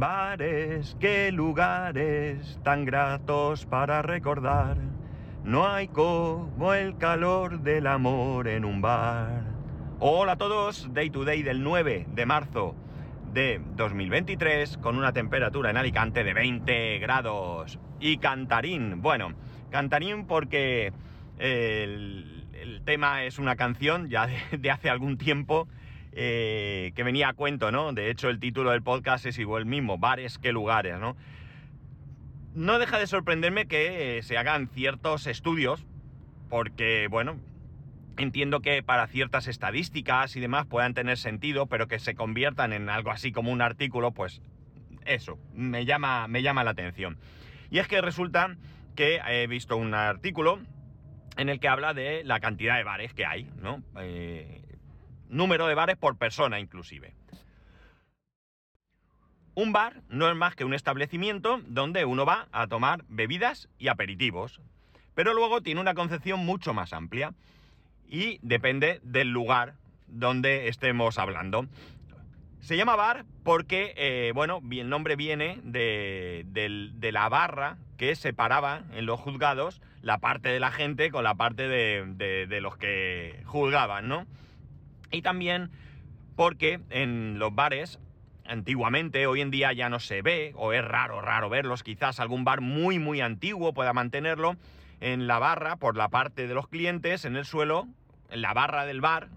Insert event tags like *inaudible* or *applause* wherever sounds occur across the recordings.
Bares, qué lugares tan gratos para recordar. No hay como el calor del amor en un bar. Hola a todos, Day to Day del 9 de marzo de 2023 con una temperatura en Alicante de 20 grados. Y cantarín, bueno, cantarín porque el, el tema es una canción ya de, de hace algún tiempo eh, que venía a cuento, ¿no? De hecho, el título del podcast es igual mismo, bares que lugares, ¿no? No deja de sorprenderme que eh, se hagan ciertos estudios, porque, bueno, entiendo que para ciertas estadísticas y demás puedan tener sentido, pero que se conviertan en algo así como un artículo, pues eso, me llama, me llama la atención. Y es que resulta que he visto un artículo en el que habla de la cantidad de bares que hay, ¿no? Eh, número de bares por persona inclusive. Un bar no es más que un establecimiento donde uno va a tomar bebidas y aperitivos, pero luego tiene una concepción mucho más amplia y depende del lugar donde estemos hablando. Se llama bar porque, eh, bueno, el nombre viene de, la barra que separaba en los juzgados la parte de la gente con la parte de los que juzgaban, ¿no? Y también porque en los bares, antiguamente, hoy en día ya no se ve, o es raro, raro verlos, quizás algún bar muy, muy antiguo pueda mantenerlo, en la barra, por la parte de los clientes, en el suelo, en la barra del bar,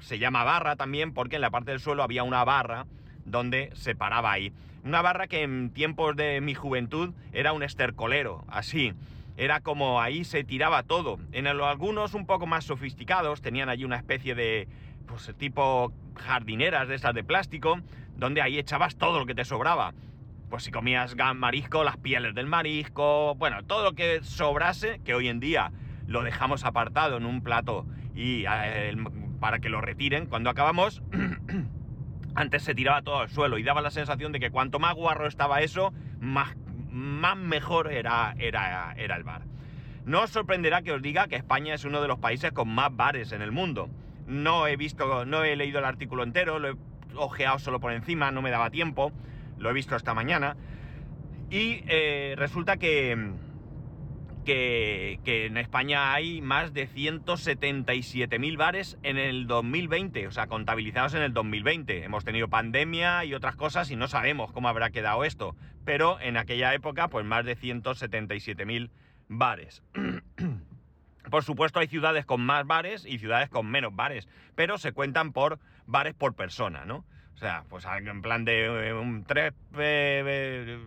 se llama barra también porque en la parte del suelo había una barra donde se paraba ahí. Una barra que en tiempos de mi juventud era un estercolero, así. Era como ahí se tiraba todo. En algunos un poco más sofisticados tenían allí una especie de pues tipo jardineras de esas de plástico, donde ahí echabas todo lo que te sobraba. Pues si comías marisco, las pieles del marisco, bueno, todo lo que sobrase, que hoy en día lo dejamos apartado en un plato y eh, para que lo retiren cuando acabamos, *clears throat* antes se tiraba todo al suelo y daba la sensación de que cuanto más guarro estaba eso, más, más mejor era, era, era el bar. No os sorprenderá que os diga que España es uno de los países con más bares en el mundo. No he visto, no he leído el artículo entero, lo he ojeado solo por encima, no me daba tiempo, lo he visto esta mañana. Y eh, resulta que, que, en España hay más de 177.000 bares en el 2020, o sea, contabilizados en el 2020. Hemos tenido pandemia y otras cosas y no sabemos cómo habrá quedado esto, pero en aquella época, pues más de 177.000 bares. *clears throat* Por supuesto, hay ciudades con más bares y ciudades con menos bares, pero se cuentan por bares por persona, ¿no? O sea, pues en plan de un tres. Eh, eh,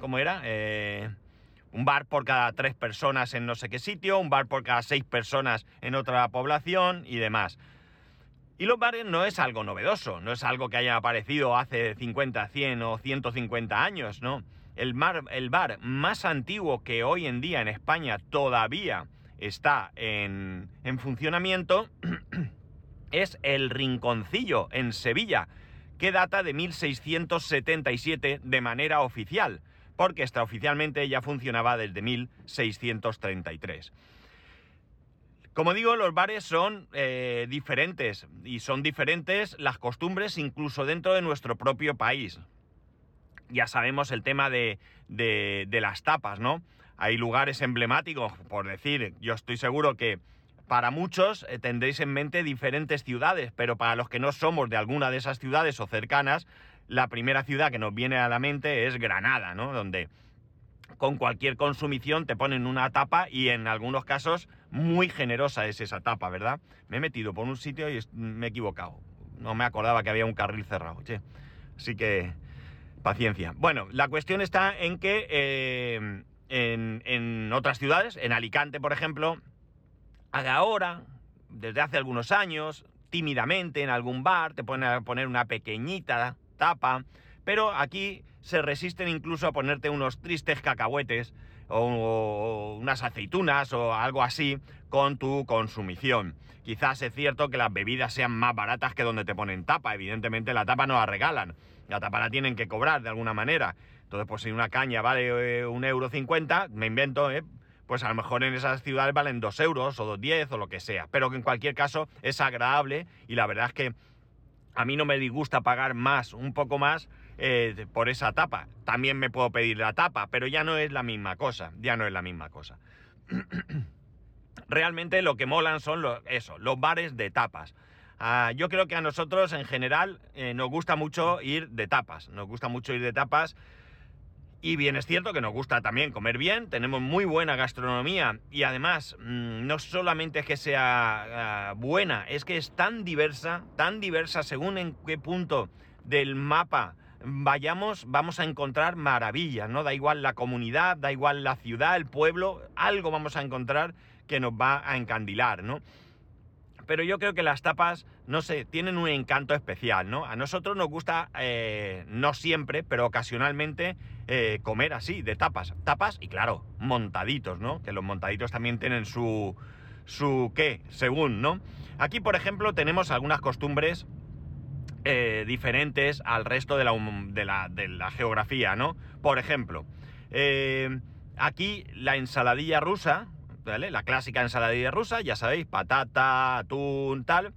¿Cómo era? Eh, un bar por cada tres personas en no sé qué sitio, un bar por cada seis personas en otra población y demás. Y los bares no es algo novedoso, no es algo que haya aparecido hace 50, 100 o 150 años, ¿no? El, mar, el bar más antiguo que hoy en día en España todavía está en, en funcionamiento *clears throat* es el Rinconcillo en Sevilla, que data de 1677 de manera oficial, porque extraoficialmente ya funcionaba desde 1633. Como digo, los bares son eh, diferentes y son diferentes las costumbres incluso dentro de nuestro propio país. Ya sabemos el tema de, de, de las tapas, ¿no? Hay lugares emblemáticos, por decir, yo estoy seguro que para muchos eh, tendréis en mente diferentes ciudades, pero para los que no somos de alguna de esas ciudades o cercanas, la primera ciudad que nos viene a la mente es Granada, ¿no? Donde con cualquier consumición te ponen una tapa y en algunos casos muy generosa es esa tapa, ¿verdad? Me he metido por un sitio y me he equivocado. No me acordaba que había un carril cerrado, che. Así que paciencia. Bueno, la cuestión está en que eh, en, otras ciudades, en Alicante, por ejemplo, ahora, desde hace algunos años, tímidamente en algún bar, te ponen a poner una pequeñita tapa, pero aquí se resisten incluso a ponerte unos tristes cacahuetes o unas aceitunas o algo así con tu consumición. Quizás es cierto que las bebidas sean más baratas que donde te ponen tapa, evidentemente la tapa no la regalan, la tapa la tienen que cobrar de alguna manera. Entonces, pues si una caña vale eh, un euro cincuenta, me invento, ¿eh? pues a lo mejor en esas ciudades valen dos euros o dos diez o lo que sea. Pero que en cualquier caso es agradable y la verdad es que a mí no me disgusta pagar más, un poco más, eh, por esa tapa. También me puedo pedir la tapa, pero ya no es la misma cosa, ya no es la misma cosa. *clears throat* Realmente lo que molan son eso, los bares de tapas. Ah, yo creo que a nosotros en general nos gusta mucho ir de tapas, nos gusta mucho ir de tapas y bien es cierto que nos gusta también comer bien, tenemos muy buena gastronomía y además mm, no solamente es que sea ah, buena, es que es tan diversa, tan diversa según en qué punto del mapa vayamos, vamos a encontrar maravillas, ¿no? Da igual la comunidad, da igual la ciudad, el pueblo, algo vamos a encontrar que nos va a encandilar, ¿no? Pero yo creo que las tapas, no sé, tienen un encanto especial, ¿no? A nosotros nos gusta, eh, no siempre, pero ocasionalmente, eh, comer así, de tapas. Tapas y claro, montaditos, ¿no? Que los montaditos también tienen su, su qué, según, ¿no? Aquí, por ejemplo, tenemos algunas costumbres eh, diferentes al resto de la, de la, geografía, ¿no? Por ejemplo, eh, aquí la ensaladilla rusa, ¿vale? La clásica ensaladilla rusa, ya sabéis, patata, atún, tal,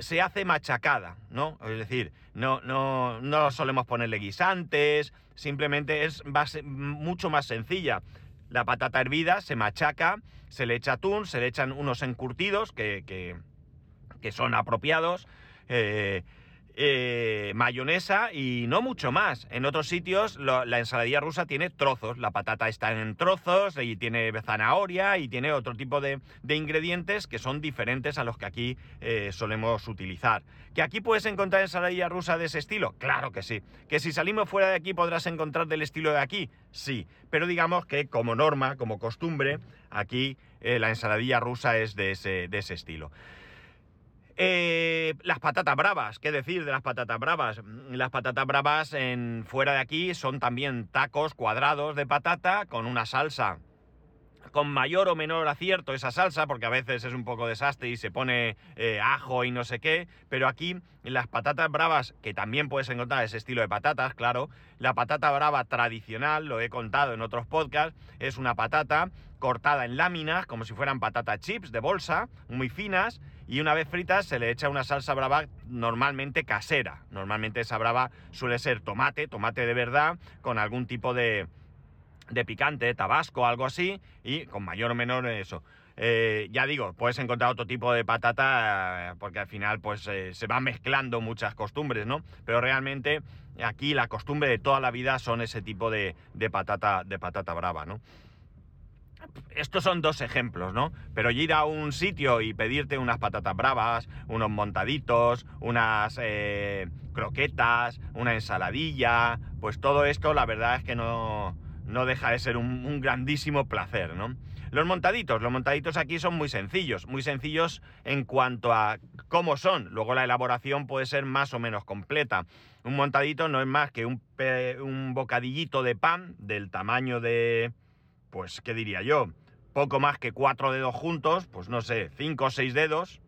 se hace machacada, ¿no? Es decir, no, no, no solemos ponerle guisantes, simplemente es mucho más sencilla. La patata hervida se machaca, se le echa atún, se le echan unos encurtidos que, que, que son apropiados, eh, eh, mayonesa y no mucho más. En otros sitios la ensaladilla rusa tiene trozos, la patata está en trozos y tiene zanahoria y tiene otro tipo de, ingredientes que son diferentes a los que aquí eh, solemos utilizar. ¿Que aquí puedes encontrar ensaladilla rusa de ese estilo? Claro que sí. ¿Que si salimos fuera de aquí podrás encontrar del estilo de aquí? Sí. Pero digamos que como norma, como costumbre, aquí la ensaladilla rusa es de de ese estilo. Eh, las patatas bravas, ¿qué decir de las patatas bravas? Las patatas bravas en fuera de aquí son también tacos cuadrados de patata con una salsa con mayor o menor acierto esa salsa, porque a veces es un poco desastre y se pone eh, ajo y no sé qué, pero aquí las patatas bravas, que también puedes encontrar ese estilo de patatas, claro, la patata brava tradicional, lo he contado en otros podcasts, es una patata cortada en láminas, como si fueran patata chips de bolsa, muy finas, y una vez fritas se le echa una salsa brava normalmente casera. Normalmente esa brava suele ser tomate, tomate de verdad, con algún tipo de, de picante, tabasco, algo así, y con mayor o menor eso. Eh, ya digo, puedes encontrar otro tipo de patata, porque al final pues eh, se van mezclando muchas costumbres, ¿no? Pero realmente aquí la costumbre de toda la vida son ese tipo de, de patata, de patata brava, ¿no? Estos son dos ejemplos, ¿no? Pero ir a un sitio y pedirte unas patatas bravas, unos montaditos, unas croquetas, una ensaladilla, pues todo esto la verdad es que no, no deja de ser un, grandísimo placer, ¿no? Los montaditos, los montaditos aquí son muy sencillos, muy sencillos en cuanto a cómo son. Luego la elaboración puede ser más o menos completa. Un montadito no es más que un, un bocadillito de pan del tamaño de, pues, ¿qué diría yo? Poco más que cuatro dedos juntos, pues no sé, cinco o seis dedos,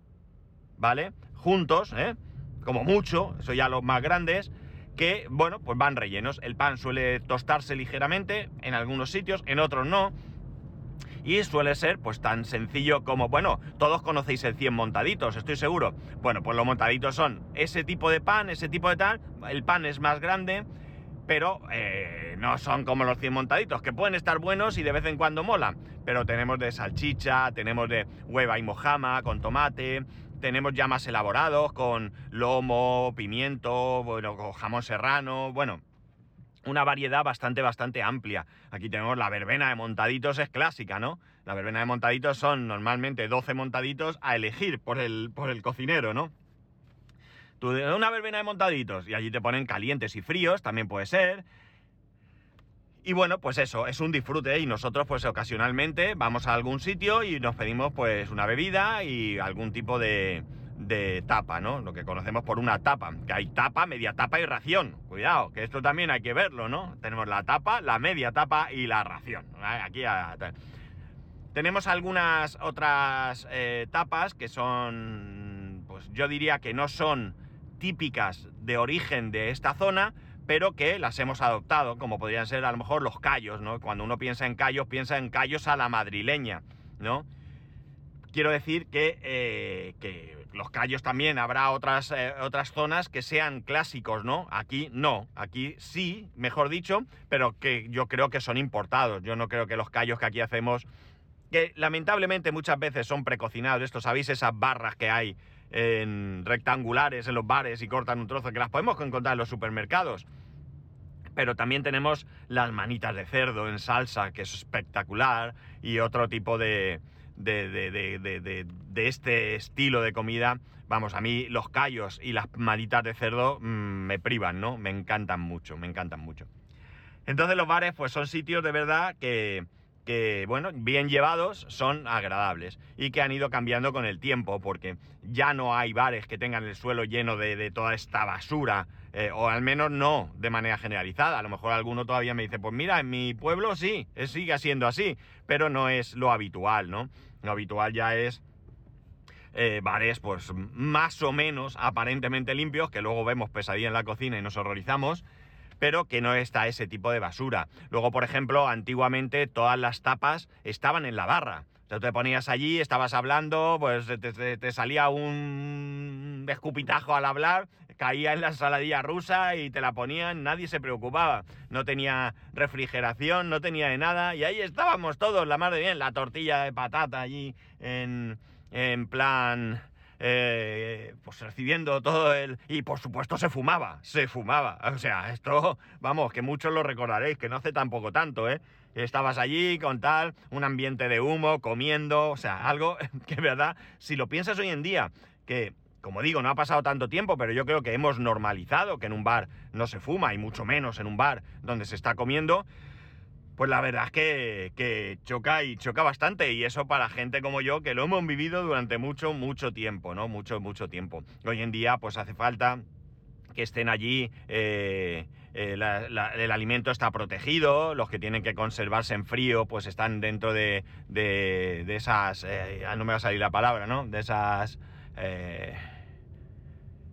¿vale? Juntos, ¿eh? Como mucho, eso ya los más grandes que, bueno, pues van rellenos. El pan suele tostarse ligeramente en algunos sitios, en otros no. Y suele ser pues tan sencillo como, bueno, todos conocéis el 100 montaditos, estoy seguro. Bueno, pues los montaditos son ese tipo de pan, ese tipo de tal. El pan es más grande, pero eh, no son como los 100 montaditos, que pueden estar buenos y de vez en cuando molan. Pero tenemos de salchicha, tenemos de hueva y mojama con tomate, tenemos ya más elaborados con lomo, pimiento, bueno, con jamón serrano, bueno, una variedad bastante, bastante amplia. Aquí tenemos la verbena de montaditos, es clásica, ¿no? La verbena de montaditos son normalmente 12 montaditos a elegir por el, por el cocinero, ¿no? Tú una verbena de montaditos y allí te ponen calientes y fríos, también puede ser. Y bueno, pues eso, es un disfrute y nosotros pues ocasionalmente vamos a algún sitio y nos pedimos pues una bebida y algún tipo de, de tapa, ¿no? Lo que conocemos por una tapa, que hay tapa, media tapa y ración. Cuidado, que esto también hay que verlo, ¿no? Tenemos la tapa, la media tapa y la ración. Aquí tenemos algunas otras eh, tapas que son, pues yo diría que no son típicas de origen de esta zona, pero que las hemos adoptado, como podrían ser a lo mejor los callos, ¿no? Cuando uno piensa en callos, piensa en callos a la madrileña, ¿no? quiero decir que, eh, los callos también habrá otras, eh, otras zonas que sean clásicos, ¿no? Aquí no, aquí sí, mejor dicho, pero que yo creo que son importados. Yo no creo que los callos que aquí hacemos, que lamentablemente muchas veces son precocinados, esto sabéis esas barras que hay en rectangulares en los bares y cortan un trozo, que las podemos encontrar en los supermercados. Pero también tenemos las manitas de cerdo en salsa, que es espectacular, y otro tipo de, de, este estilo de comida, vamos, a mí los callos y las manitas de cerdo mm, me privan, ¿no? Me encantan mucho, me encantan mucho. Entonces los bares pues son sitios de verdad que, que, bueno, bien llevados son agradables y que han ido cambiando con el tiempo porque ya no hay bares que tengan el suelo lleno de, toda esta basura eh, o al menos no de manera generalizada. A lo mejor alguno todavía me dice, pues mira, en mi pueblo sí, sigue siendo así, pero no es lo habitual, ¿no? Lo habitual ya es eh, bares pues más o menos aparentemente limpios, que luego vemos pesadilla en la cocina y nos horrorizamos, pero que no está ese tipo de basura. Luego, por ejemplo, antiguamente todas las tapas estaban en la barra. Tú te ponías allí, estabas hablando, pues te, salía un escupitajo al hablar, caía en la saladilla rusa y te la ponían, nadie se preocupaba. No tenía refrigeración, no tenía de nada, y ahí estábamos todos, la madre bien, la tortilla de patata allí en, en plan eh, pues recibiendo todo el... Y por supuesto se fumaba, se fumaba. O sea, esto, vamos, que muchos lo recordaréis, que no hace tampoco tanto, ¿eh? Estabas allí con tal, un ambiente de humo, comiendo, o sea, algo *laughs* que, verdad, si lo piensas hoy en día, que como digo, no ha pasado tanto tiempo, pero yo creo que hemos normalizado que en un bar no se fuma, y mucho menos en un bar donde se está comiendo, pues la verdad es que, choca y choca bastante. Y eso para gente como yo, que lo hemos vivido durante mucho, mucho tiempo, ¿no? Mucho, mucho tiempo. Hoy en día, pues hace falta que estén allí. Eh, eh, el alimento está protegido, los que tienen que conservarse en frío, pues están dentro de, de, esas. Eh, no me va a salir la palabra, ¿no? De esas.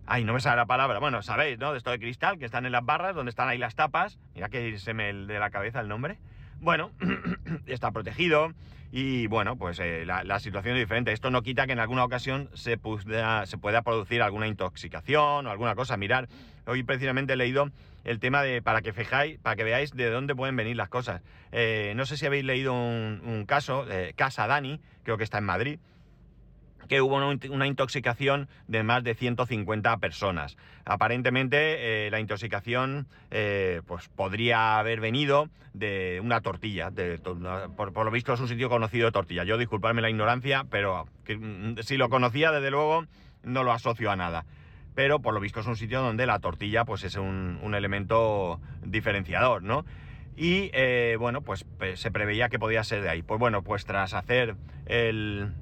Ay, no me sale la palabra. Bueno, sabéis, ¿no? De esto de cristal, que están en las barras, donde están ahí las tapas. Mira que se me de la cabeza el nombre. Bueno, *clears throat* está protegido y bueno, pues eh, la, situación es diferente. Esto no quita que en alguna ocasión se pueda, se pueda producir alguna intoxicación o alguna cosa. Mirar, hoy precisamente he leído el tema de, para que fijáis, para que veáis de dónde pueden venir las cosas. Eh, no sé si habéis leído un, caso, eh, Casa Dani, creo que está en Madrid, que hubo una intoxicación de más de 150 personas. Aparentemente eh, la intoxicación eh, pues podría haber venido de una tortilla, por, lo visto es un sitio conocido de tortilla. Yo disculparme la ignorancia, pero mm, si lo conocía desde luego no lo asocio a nada. Pero por lo visto es un sitio donde la tortilla pues es un, elemento diferenciador, ¿no? Y eh, bueno, pues se preveía que podía ser de ahí. Pues bueno, pues tras hacer el,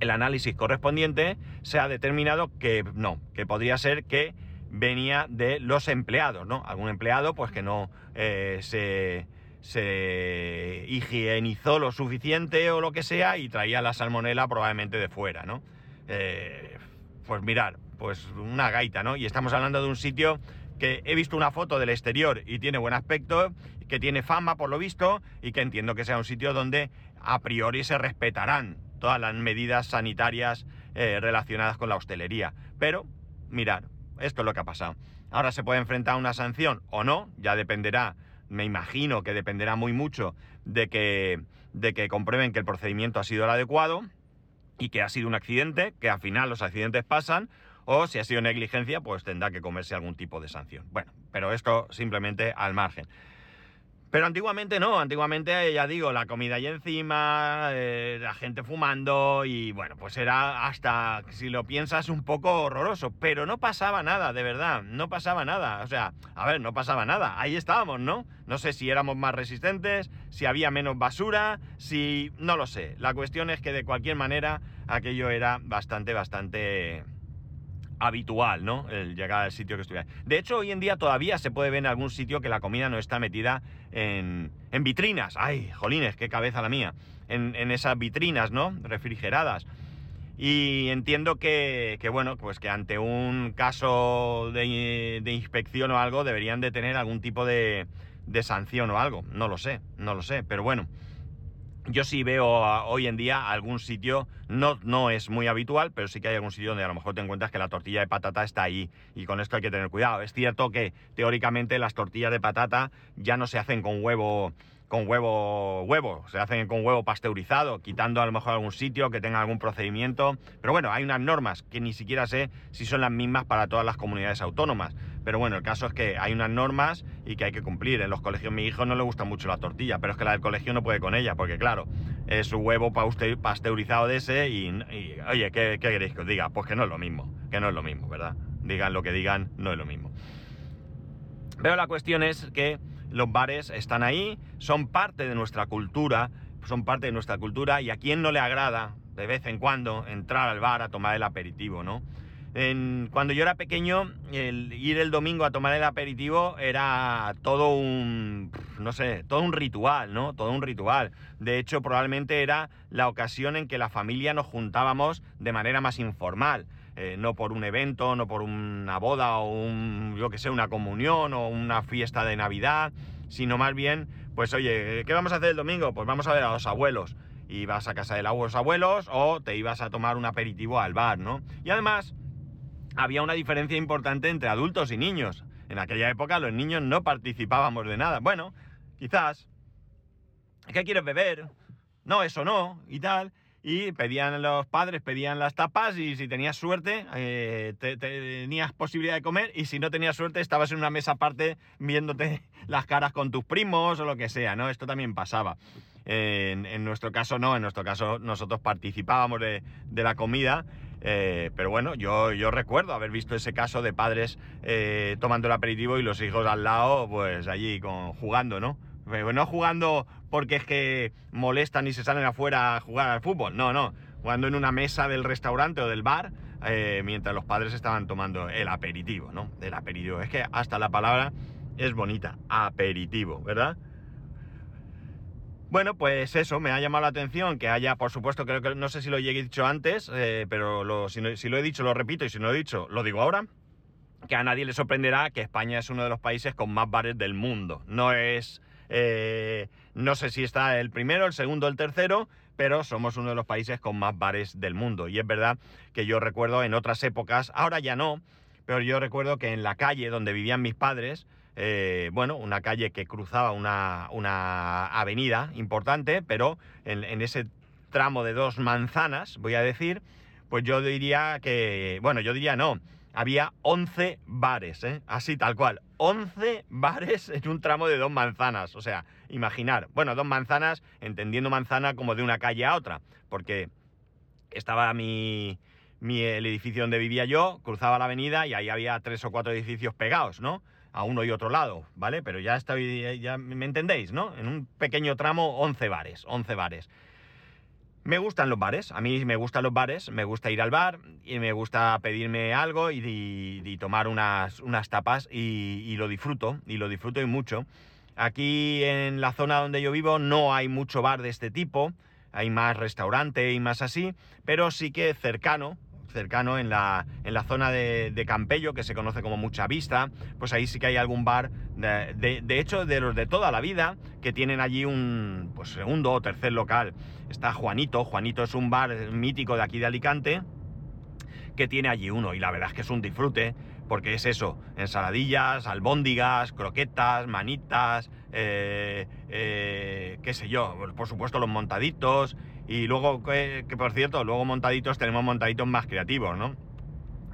el análisis correspondiente se ha determinado que no, que podría ser que venía de los empleados, ¿no? Algún empleado pues que no eh, se, se, higienizó lo suficiente o lo que sea y traía la salmonela probablemente de fuera, ¿no? Eh, pues mirar, pues una gaita, ¿no? Y estamos hablando de un sitio que he visto una foto del exterior y tiene buen aspecto, que tiene fama por lo visto y que entiendo que sea un sitio donde a priori se respetarán todas las medidas sanitarias eh, relacionadas con la hostelería. Pero, mirad, esto es lo que ha pasado. Ahora se puede enfrentar a una sanción o no, ya dependerá, me imagino que dependerá muy mucho de que, de que comprueben que el procedimiento ha sido el adecuado y que ha sido un accidente, que al final los accidentes pasan, o si ha sido negligencia, pues tendrá que comerse algún tipo de sanción. Bueno, pero esto simplemente al margen. Pero antiguamente no, antiguamente ya digo, la comida ahí encima, eh, la gente fumando y bueno, pues era hasta, si lo piensas, un poco horroroso, pero no pasaba nada, de verdad, no pasaba nada, o sea, a ver, no pasaba nada, ahí estábamos, ¿no? No sé si éramos más resistentes, si había menos basura, si... no lo sé, la cuestión es que de cualquier manera aquello era bastante, bastante habitual, ¿no? El llegar al sitio que estuviera. De hecho, hoy en día todavía se puede ver en algún sitio que la comida no está metida en, en vitrinas. ¡Ay, jolines, qué cabeza la mía! En, esas vitrinas, ¿no? Refrigeradas. Y entiendo que, que, bueno, pues que ante un caso de, de, inspección o algo deberían de tener algún tipo de, de sanción o algo. No lo sé, no lo sé, pero bueno. Yo sí veo a- hoy en día algún sitio, no, no es muy habitual, pero sí que hay algún sitio donde a lo mejor te encuentras que la tortilla de patata está ahí y con esto hay que tener cuidado. Es cierto que teóricamente las tortillas de patata ya no se hacen con huevo con huevo huevo, se hacen con huevo pasteurizado, quitando a lo mejor algún sitio que tenga algún procedimiento, pero bueno, hay unas normas que ni siquiera sé si son las mismas para todas las comunidades autónomas. Pero bueno, el caso es que hay unas normas y que hay que cumplir. En los colegios mi hijo no le gusta mucho la tortilla, pero es que la del colegio no puede con ella, porque claro, es su huevo pasteurizado de ese y, y, oye, ¿qué, ¿qué queréis que os diga? Pues que no es lo mismo, que no es lo mismo, ¿verdad? Digan lo que digan, no es lo mismo. Pero la cuestión es que los bares están ahí, son parte de nuestra cultura, son parte de nuestra cultura y a quién no le agrada de vez en cuando entrar al bar a tomar el aperitivo, ¿no? Cuando yo era pequeño, ir el domingo a tomar el aperitivo era todo un, no sé, todo un ritual, ¿no? Todo un ritual. De hecho, probablemente era la ocasión en que la familia nos juntábamos de manera más informal. Eh, no por un evento, no por una boda o un, yo que sé, una comunión o una fiesta de Navidad, sino más bien, pues oye, ¿qué vamos a hacer el domingo? Pues vamos a ver a los abuelos. Ibas a casa de los abuelos o te ibas a tomar un aperitivo al bar, ¿no? Y además, había una diferencia importante entre adultos y niños. En aquella época los niños no participábamos de nada. Bueno, quizás. ¿Qué quieres beber? No, eso no, y tal. Y pedían los padres, pedían las tapas y si tenías suerte, eh, te- te- tenías posibilidad de comer y si no tenías suerte estabas en una mesa aparte viéndote *laughs* las caras con tus primos o lo que sea, ¿no? Esto también pasaba. En, en nuestro caso no, en nuestro caso nosotros participábamos de, de la comida, eh, pero bueno, yo, yo recuerdo haber visto ese caso de padres eh, tomando el aperitivo y los hijos al lado, pues allí con, jugando, ¿no? Pero no jugando porque es que molestan y se salen afuera a jugar al fútbol, no, no, jugando en una mesa del restaurante o del bar eh, mientras los padres estaban tomando el aperitivo, ¿no? El aperitivo, es que hasta la palabra es bonita, aperitivo, ¿verdad? Bueno, pues eso, me ha llamado la atención que haya, por supuesto, creo que no sé si lo he dicho antes, eh, pero si lo he dicho lo repito y si no lo he dicho lo digo ahora, que a nadie le sorprenderá que España es uno de los países con más bares del mundo. No es, eh, no sé si está el primero, el segundo, el tercero, pero somos uno de los países con más bares del mundo. Y es verdad que yo recuerdo en otras épocas, ahora ya no, pero yo recuerdo que en la calle donde vivían mis padres, eh, bueno, una calle que cruzaba una, una avenida importante, pero en, en ese tramo de dos manzanas, voy a decir, pues yo diría que, bueno, yo diría no, había 11 bares, ¿eh? así tal cual, 11 bares en un tramo de dos manzanas, o sea, imaginar, bueno, dos manzanas, entendiendo manzana como de una calle a otra, porque estaba mi, mi, el edificio donde vivía yo, cruzaba la avenida y ahí había tres o cuatro edificios pegados, ¿no? A uno y otro lado, ¿vale? Pero ya está, ya me entendéis, ¿no? En un pequeño tramo, 11 bares, 11 bares. Me gustan los bares, a mí me gustan los bares, me gusta ir al bar y me gusta pedirme algo y, tomar unas, unas tapas y, y lo disfruto, y lo disfruto y mucho. Aquí en la zona donde yo vivo no hay mucho bar de este tipo, hay más restaurante y más así, pero sí que cercano, cercano en la, en la zona de, de Campello, que se conoce como Mucha Vista, pues ahí sí que hay algún bar, de, de- hecho de los de toda la vida, que tienen allí un pues, segundo o tercer local. Está Juanito, Juanito es un bar mítico de aquí de Alicante, que tiene allí uno, y la verdad es que es un disfrute, porque es eso, ensaladillas, albóndigas, croquetas, manitas, eh, eh, qué sé yo, por supuesto los montaditos, y luego, que, que por cierto, luego montaditos tenemos montaditos más creativos, ¿no?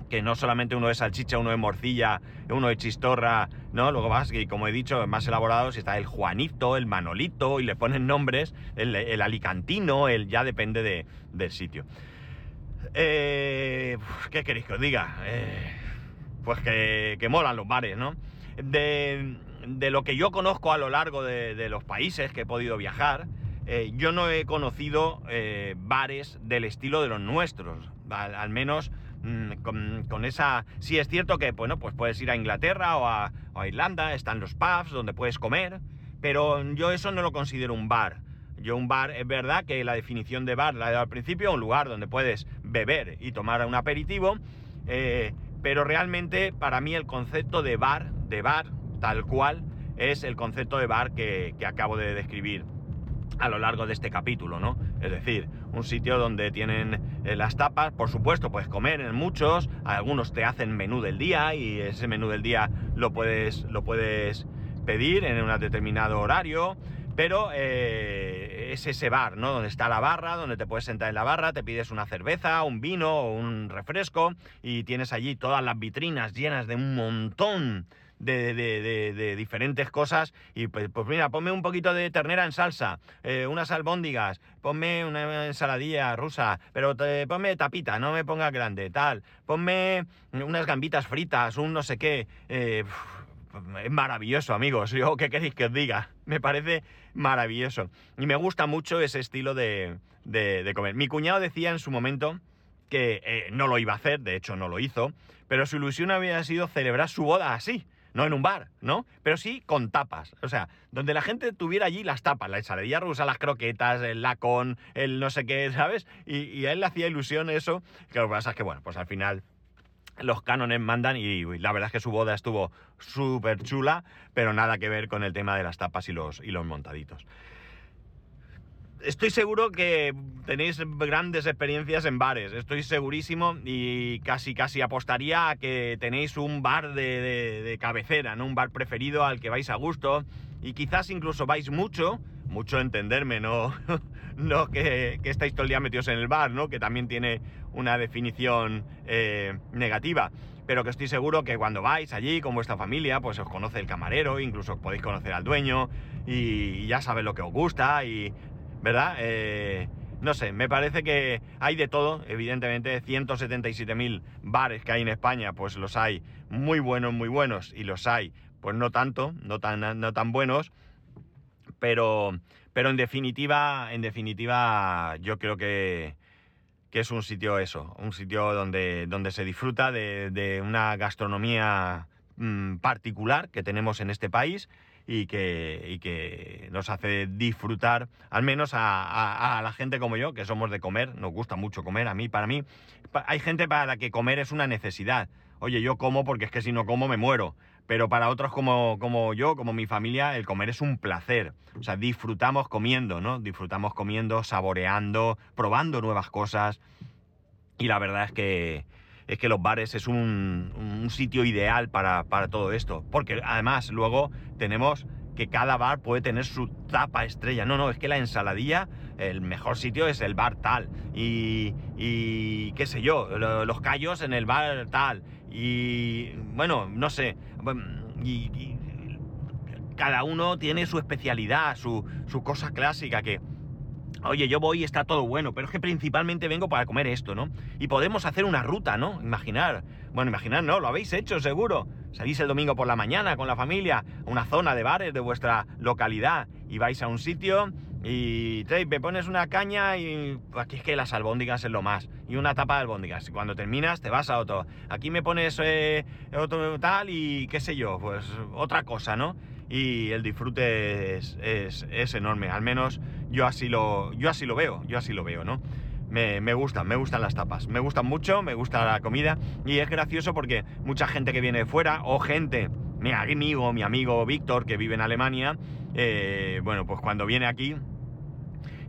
Que no solamente uno de salchicha, uno de morcilla, uno de chistorra, ¿no? Luego vas, y como he dicho, más elaborados, está el Juanito, el Manolito, y le ponen nombres, el, Alicantino, el ya depende de- del sitio. Eh, ¿Qué queréis que os diga? Eh, pues que, que molan los bares, ¿no? De, de lo que yo conozco a lo largo de los países que he podido viajar, eh, yo no he conocido eh, bares del estilo de los nuestros. Al, menos mm, con, esa... Sí es cierto que, bueno, pues puedes ir a Inglaterra o a, Irlanda, están los pubs donde puedes comer, pero yo eso no lo considero un bar. Yo un bar, es verdad que la definición de bar la he dado al principio, un lugar donde puedes beber y tomar un aperitivo, eh, pero realmente para mí el concepto de bar, de bar, tal cual, es el concepto de bar que acabo de describir. A lo largo de este capítulo, ¿no? Es decir, un sitio donde tienen eh, las tapas, por supuesto, puedes comer en muchos, algunos te hacen menú del día y ese menú del día lo puedes, lo puedes pedir en un determinado horario, pero eh, es ese bar, ¿no? Donde está la barra, donde te puedes sentar en la barra, te pides una cerveza, un vino o un refresco y tienes allí todas las vitrinas llenas de un montón de, diferentes cosas. Y pues, pues, mira, ponme un poquito de ternera en salsa, eh, unas albóndigas, ponme una ensaladilla rusa, pero ponme tapita, no me ponga grande, tal. Ponme unas gambitas fritas, un no sé qué. Eh, es maravilloso, amigos. Yo, ¿qué queréis que os diga? Me parece maravilloso. Y me gusta mucho ese estilo de, de comer. Mi cuñado decía en su momento que eh, no lo iba a hacer, de hecho no lo hizo, pero su ilusión había sido celebrar su boda así, no en un bar, ¿no? Pero sí con tapas. O sea, donde la gente tuviera allí las tapas, la ensaladilla rusa, las croquetas, el lacón, el no sé qué, ¿sabes? Y, a él le hacía ilusión eso. Que lo que pasa es que, bueno, pues al final los cánones mandan y, la verdad es que su boda estuvo súper chula, pero nada que ver con el tema de las tapas y los, y los montaditos estoy seguro que tenéis grandes experiencias en bares, estoy segurísimo y casi casi apostaría a que tenéis un bar de, cabecera, ¿no? Un bar preferido al que vais a gusto y quizás incluso vais mucho, mucho entenderme, no, *laughs* no que, estáis todo el día metidos en el bar, ¿no? Que también tiene una definición eh, negativa. Pero que estoy seguro que cuando vais allí con vuestra familia, pues os conoce el camarero, incluso podéis conocer al dueño y ya sabe lo que os gusta y ¿verdad? Eh, no sé, me parece que hay de todo, evidentemente, 177.000 bares que hay en España, pues los hay muy buenos, muy buenos, y los hay, pues no tanto, no tan, no tan buenos, pero, pero en definitiva, en definitiva, yo creo que, que es un sitio eso, un sitio donde, donde se disfruta de, una gastronomía mm, particular que tenemos en este país y que, que nos hace disfrutar, al menos a, la gente como yo, que somos de comer, nos gusta mucho comer, a mí, para mí, hay gente para la que comer es una necesidad. Oye, yo como porque es que si no como me muero. Pero para otros como, como yo, como mi familia, el comer es un placer. O sea, disfrutamos comiendo, ¿no? Disfrutamos comiendo, saboreando, probando nuevas cosas. Y la verdad es que, es que los bares es un, sitio ideal para, todo esto. Porque además luego tenemos que cada bar puede tener su tapa estrella. No, no, es que la ensaladilla, el mejor sitio es el bar tal. Y, y qué sé yo, los callos en el bar tal. Y bueno, no sé. Y, cada uno tiene su especialidad, su, su cosa clásica que Oye, yo voy y está todo bueno, pero es que principalmente vengo para comer esto, ¿no? Y podemos hacer una ruta, ¿no? Imaginar. Bueno, imaginar, no, lo habéis hecho seguro. Salís el domingo por la mañana con la familia, a una zona de bares de vuestra localidad y vais a un sitio y te, me pones una caña y aquí es que las albóndigas es lo más. Y una tapa de albóndigas. Y cuando terminas te vas a otro. Aquí me pones eh, otro tal y qué sé yo, pues otra cosa, ¿no? y el disfrute es, enorme. Al menos yo así lo, yo así lo veo, yo así lo veo, ¿no? Me, me, gustan, me gustan las tapas, me gustan mucho, me gusta la comida y es gracioso porque mucha gente que viene de fuera o gente, mi amigo, mi amigo Víctor que vive en Alemania, eh, bueno, pues cuando viene aquí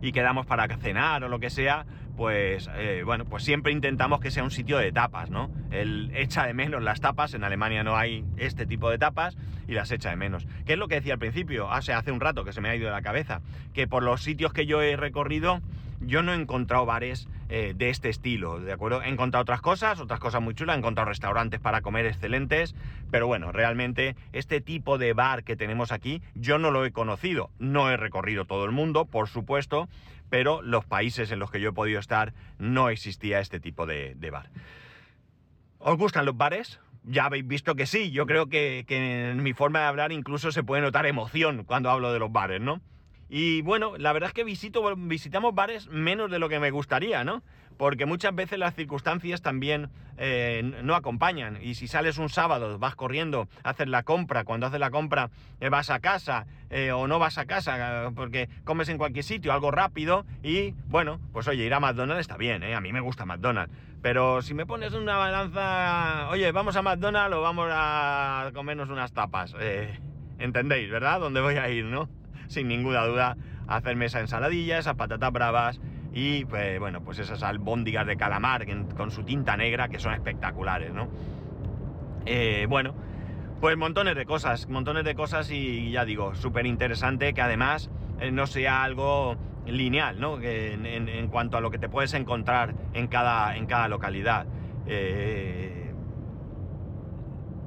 y quedamos para cenar o lo que sea, pues eh, bueno, pues siempre intentamos que sea un sitio de tapas, ¿no? Él echa de menos las tapas, en Alemania no hay este tipo de tapas y las echa de menos. ¿Qué es lo que decía al principio? Hace, hace un rato que se me ha ido de la cabeza, que por los sitios que yo he recorrido, yo no he encontrado bares eh, de este estilo, ¿de acuerdo? He encontrado otras cosas, otras cosas muy chulas, he encontrado restaurantes para comer excelentes, pero bueno, realmente este tipo de bar que tenemos aquí, yo no lo he conocido, no he recorrido todo el mundo, por supuesto, pero los países en los que yo he podido estar no existía este tipo de, bar. ¿Os gustan los bares? Ya habéis visto que sí, yo creo que, que en mi forma de hablar incluso se puede notar emoción cuando hablo de los bares, ¿no? Y bueno, la verdad es que visito, visitamos bares menos de lo que me gustaría, ¿no? Porque muchas veces las circunstancias también eh, no acompañan. Y si sales un sábado, vas corriendo, haces la compra, cuando haces la compra eh, vas a casa eh, o no vas a casa porque comes en cualquier sitio, algo rápido y bueno, pues oye, ir a McDonald's está bien, A mí me gusta McDonald's. Pero si me pones una balanza, oye, vamos a McDonald's o vamos a comernos unas tapas. ¿Entendéis, verdad? ¿Dónde voy a ir, no? Sin ninguna duda hacerme esa ensaladilla, esas patatas bravas y pues, bueno, pues esas albóndigas de calamar con su tinta negra que son espectaculares, ¿no? Eh, bueno, pues montones de cosas, montones de cosas y ya digo, súper interesante que además eh, no sea algo lineal, ¿no? en, cuanto a lo que te puedes encontrar en cada, en cada localidad. Eh,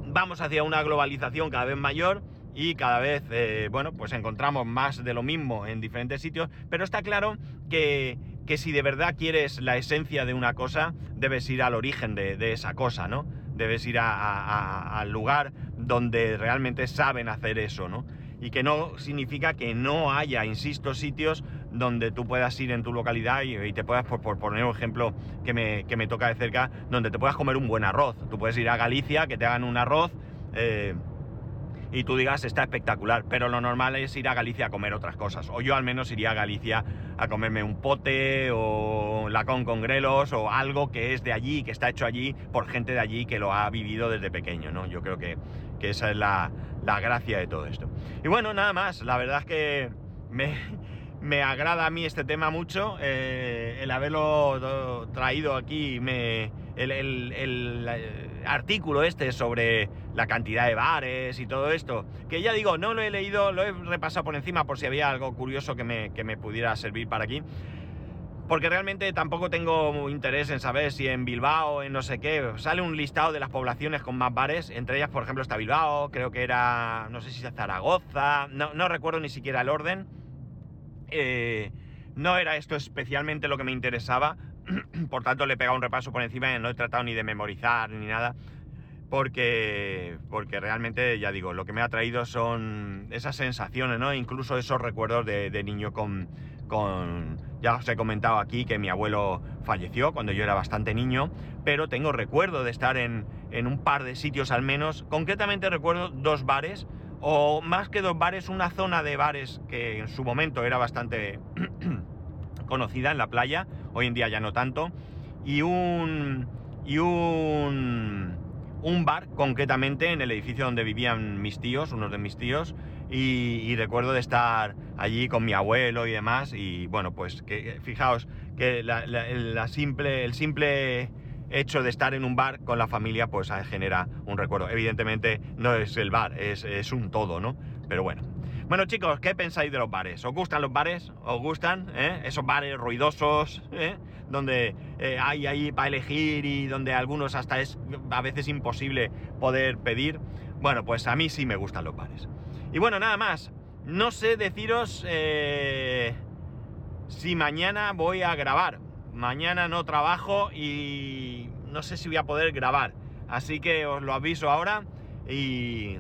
vamos hacia una globalización cada vez mayor y cada vez, eh, bueno, pues encontramos más de lo mismo en diferentes sitios, pero está claro que, si de verdad quieres la esencia de una cosa, debes ir al origen de, esa cosa, ¿no? Debes ir al lugar donde realmente saben hacer eso, ¿no? Y que no significa que no haya, insisto, sitios donde tú puedas ir en tu localidad y, te puedas, por, poner un ejemplo que me, que me, toca de cerca, donde te puedas comer un buen arroz. Tú puedes ir a Galicia, que te hagan un arroz. Eh, y tú digas está espectacular, pero lo normal es ir a Galicia a comer otras cosas. O yo al menos iría a Galicia a comerme un pote o lacón con grelos o algo que es de allí, que está hecho allí por gente de allí que lo ha vivido desde pequeño, ¿no? Yo creo que, esa es la, la, gracia de todo esto. Y bueno, nada más, la verdad es que me, me agrada a mí este tema mucho, eh, el haberlo traído aquí, me, el, artículo este sobre la cantidad de bares y todo esto, que ya digo, no lo he leído, lo he repasado por encima por si había algo curioso que me, que me pudiera servir para aquí. Porque realmente tampoco tengo interés en saber si en Bilbao, en no sé qué, sale un listado de las poblaciones con más bares. Entre ellas, por ejemplo, está Bilbao, creo que era, no sé si es Zaragoza, no, no recuerdo ni siquiera el orden eh, no era esto especialmente lo que me interesaba, *clears throat* por tanto le he pegado un repaso por encima no he tratado ni de memorizar ni nada, porque, porque realmente, ya digo, lo que me ha traído son esas sensaciones, ¿no? Incluso esos recuerdos de, niño con, con... Ya os he comentado aquí que mi abuelo falleció cuando yo era bastante niño, pero tengo recuerdo de estar en, en un par de sitios al menos, concretamente recuerdo dos bares, o más que dos bares, una zona de bares que en su momento era bastante *clears throat* conocida en la playa, hoy en día ya no tanto, y un, y un, un bar concretamente en el edificio donde vivían mis tíos, unos de mis tíos, y, recuerdo de estar allí con mi abuelo y demás, y bueno, pues que fijaos que la simple, el simple hecho de estar en un bar con la familia pues ah, genera un recuerdo. Evidentemente no es el bar, es, un todo, ¿no? Pero bueno. Bueno chicos, ¿qué pensáis de los bares? ¿Os gustan los bares? ¿Os gustan? Eh? Esos bares ruidosos, ¿eh? donde eh, hay ahí para elegir y donde algunos hasta es a veces imposible poder pedir. Bueno, pues a mí sí me gustan los bares. Y bueno, nada más. No sé deciros si mañana voy a grabar mañana no trabajo y no sé si voy a poder grabar. Así que os lo aviso ahora y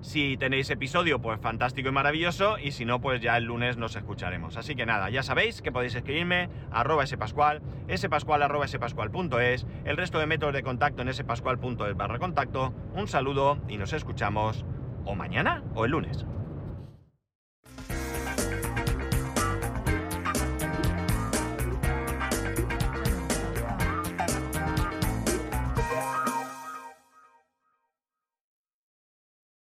si tenéis episodio, pues fantástico y maravilloso. Y si no, pues ya el lunes nos escucharemos. Así que nada, ya sabéis que podéis escribirme arroba spascual, spascual arroba spascual.es, el resto de métodos de contacto en spascual.es barra contacto. Un saludo y nos escuchamos o mañana o el lunes.